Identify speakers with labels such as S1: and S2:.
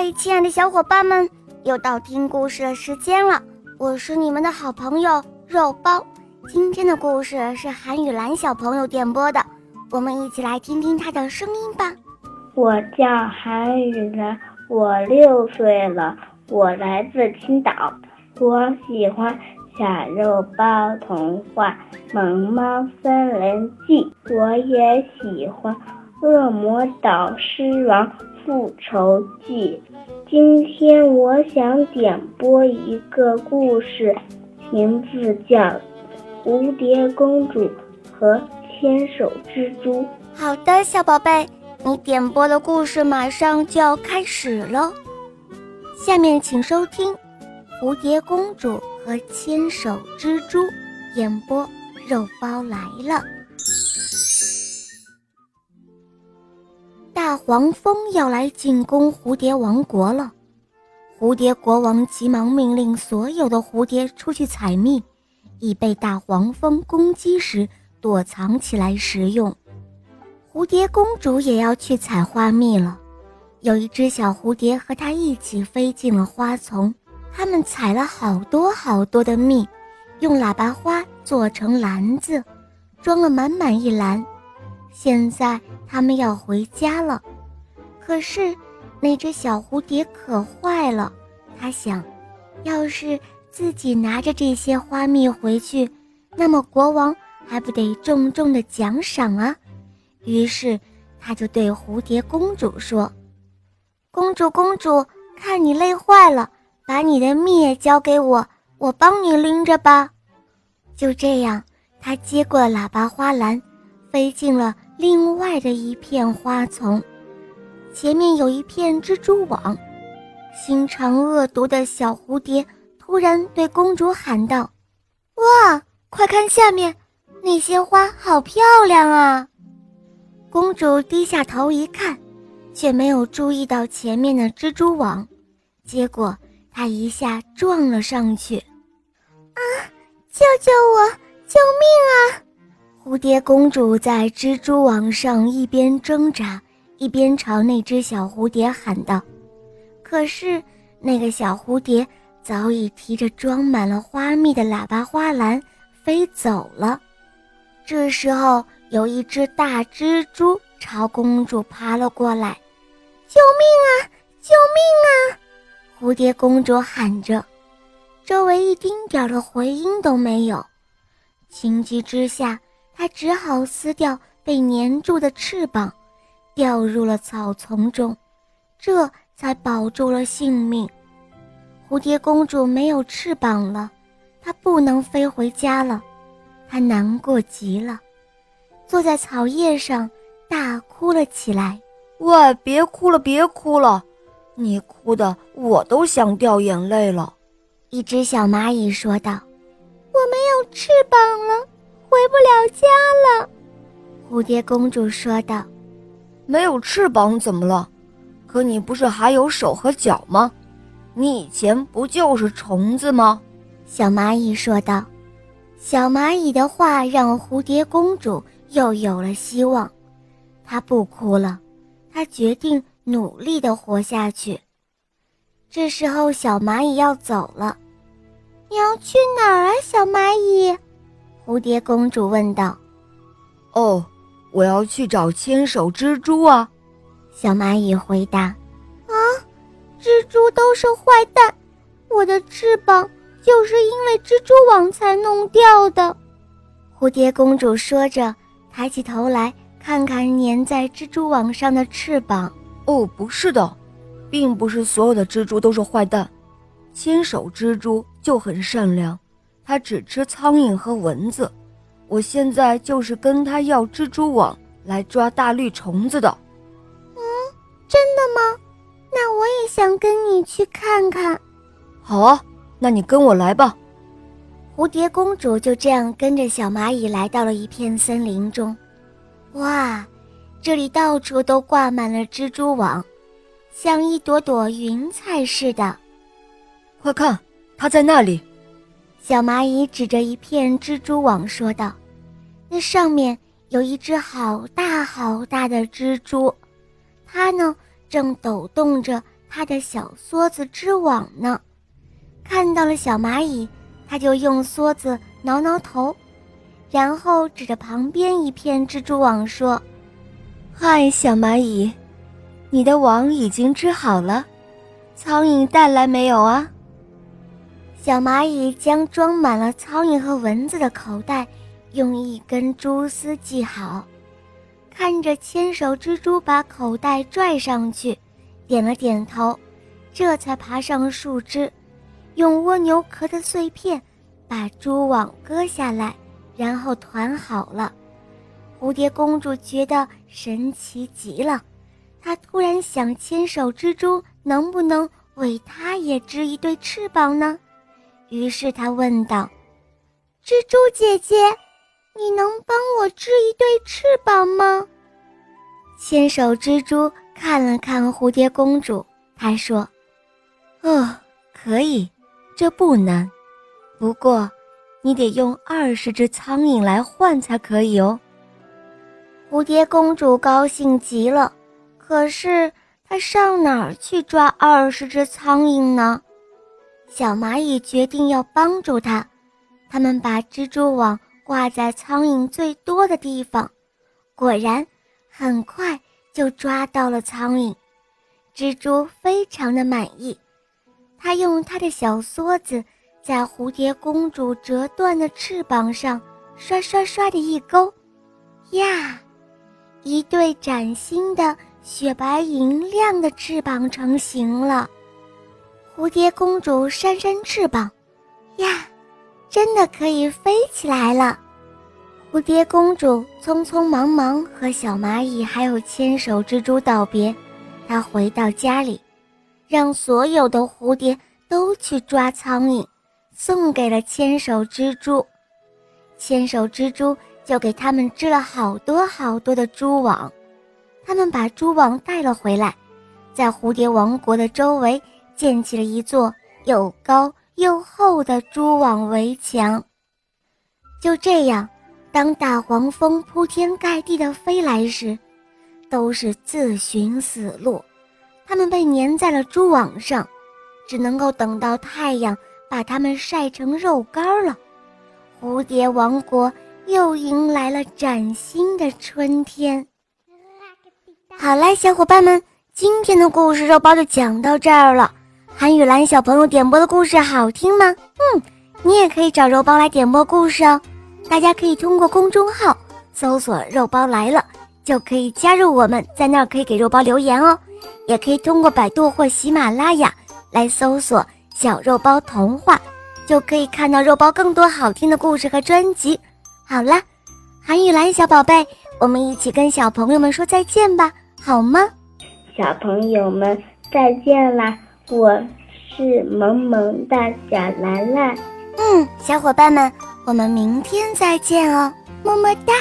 S1: 嗨，亲爱的小伙伴们，又到听故事的时间了。我是你们的好朋友肉包。今天的故事是韩雨兰小朋友点播的，我们一起来听听她的声音吧。
S2: 我叫韩雨兰，我六岁了，我来自青岛，我喜欢小肉包童话《萌猫森林记》，我也喜欢《恶魔岛狮王复仇记》。今天我想点播一个故事，名字叫《蝴蝶公主和牵手蜘蛛》。
S1: 好的，小宝贝，你点播的故事马上就要开始喽。下面请收听《蝴蝶公主和牵手蜘蛛》，演播肉包来了。大黄蜂要来进攻蝴蝶王国了，蝴蝶国王急忙命令所有的蝴蝶出去采蜜，以备大黄蜂攻击时躲藏起来食用。蝴蝶公主也要去采花蜜了，有一只小蝴蝶和她一起飞进了花丛，它们采了好多好多的蜜，用喇叭花做成篮子，装了满满一篮。现在。他们要回家了，可是那只小蝴蝶可坏了。他想，要是自己拿着这些花蜜回去，那么国王还不得重重的奖赏啊？于是他就对蝴蝶公主说：“公主，公主，看你累坏了，把你的蜜也交给我，我帮你拎着吧。”就这样，他接过喇叭花篮，飞进了。另外的一片花丛，前面有一片蜘蛛网。心肠恶毒的小蝴蝶突然对公主喊道：“哇，快看下面，那些花好漂亮啊！”公主低下头一看，却没有注意到前面的蜘蛛网，结果她一下撞了上去。“啊，救救我！！”蝴蝶公主在蜘蛛网上一边挣扎，一边朝那只小蝴蝶喊道：“可是那个小蝴蝶早已提着装满了花蜜的喇叭花篮飞走了。”这时候，有一只大蜘蛛朝公主爬了过来，“救命啊！救命啊！”蝴蝶公主喊着，周围一丁点儿的回音都没有。情急之下。他只好撕掉被粘住的翅膀，掉入了草丛中，这才保住了性命。蝴蝶公主没有翅膀了，她不能飞回家了，她难过极了，坐在草叶上大哭了起来。
S3: 喂，别哭了，别哭了，你哭的我都想掉眼泪了。
S1: 一只小蚂蚁说道：“我没有翅膀了。”回不了家了，蝴蝶公主说道：“
S3: 没有翅膀怎么了？可你不是还有手和脚吗？你以前不就是虫子吗？”
S1: 小蚂蚁说道。小蚂蚁的话让蝴蝶公主又有了希望，她不哭了，她决定努力的活下去。这时候，小蚂蚁要走了，你要去哪儿啊，小蚂蚁？蝴蝶公主问道：“
S3: 哦，我要去找千手蜘蛛啊！”
S1: 小蚂蚁回答：“啊，蜘蛛都是坏蛋，我的翅膀就是因为蜘蛛网才弄掉的。”蝴蝶公主说着，抬起头来看看粘在蜘蛛网上的翅膀。
S3: “哦，不是的，并不是所有的蜘蛛都是坏蛋，千手蜘蛛就很善良。”它只吃苍蝇和蚊子，我现在就是跟它要蜘蛛网来抓大绿虫子的。
S1: 嗯，真的吗？那我也想跟你去看看。
S3: 好啊，那你跟我来吧。
S1: 蝴蝶公主就这样跟着小蚂蚁来到了一片森林中。哇，这里到处都挂满了蜘蛛网，像一朵朵云彩似的。
S3: 快看，它在那里。
S1: 小蚂蚁指着一片蜘蛛网说道：“那上面有一只好大好大的蜘蛛，它呢正抖动着它的小梭子织网呢。看到了小蚂蚁，它就用梭子挠挠头，然后指着旁边一片蜘蛛网说：“
S3: 嗨，小蚂蚁，你的网已经织好了，苍蝇带来没有啊？”
S1: 小蚂蚁将装满了苍蝇和蚊子的口袋用一根蛛丝系好，看着千手蜘蛛把口袋拽上去，点了点头，这才爬上树枝，用蜗牛壳的碎片把蛛网割下来，然后团好了。蝴蝶公主觉得神奇极了，她突然想，千手蜘蛛能不能为她也织一对翅膀呢？于是他问道：“蜘蛛姐姐，你能帮我织一对翅膀吗？”纤手蜘蛛看了看蝴蝶公主，他说：“
S3: 哦，可以，这不难。不过，你得用二十只苍蝇来换才可以哦。”
S1: 蝴蝶公主高兴极了，可是她上哪儿去抓二十只苍蝇呢？小蚂蚁决定要帮助它，他们把蜘蛛网挂在苍蝇最多的地方，果然，很快就抓到了苍蝇。蜘蛛非常的满意，它用它的小梭子在蝴蝶公主折断的翅膀上刷刷刷的一勾，呀，一对崭新的雪白银亮的翅膀成型了。蝴蝶公主扇扇翅膀，呀，真的可以飞起来了！蝴蝶公主匆匆忙忙和小蚂蚁还有千手蜘蛛道别，她回到家里，让所有的蝴蝶都去抓苍蝇，送给了千手蜘蛛。千手蜘蛛就给他们织了好多好多的蛛网，他们把蛛网带了回来，在蝴蝶王国的周围。建起了一座又高又厚的蛛网围墙。就这样，当大黄蜂铺天盖地的飞来时，都是自寻死路。它们被粘在了蛛网上，只能够等到太阳把它们晒成肉干了。蝴蝶王国又迎来了崭新的春天。好啦，小伙伴们，今天的故事肉包就讲到这儿了。韩雨兰小朋友点播的故事好听吗？嗯，你也可以找肉包来点播故事哦。大家可以通过公众号搜索“肉包来了”，就可以加入我们，在那儿可以给肉包留言哦。也可以通过百度或喜马拉雅来搜索“小肉包童话”，就可以看到肉包更多好听的故事和专辑。好了，韩雨兰小宝贝，我们一起跟小朋友们说再见吧，好吗？
S2: 小朋友们再见啦！我是萌萌的小兰兰。
S1: 嗯，小伙伴们，我们明天再见哦，么么哒。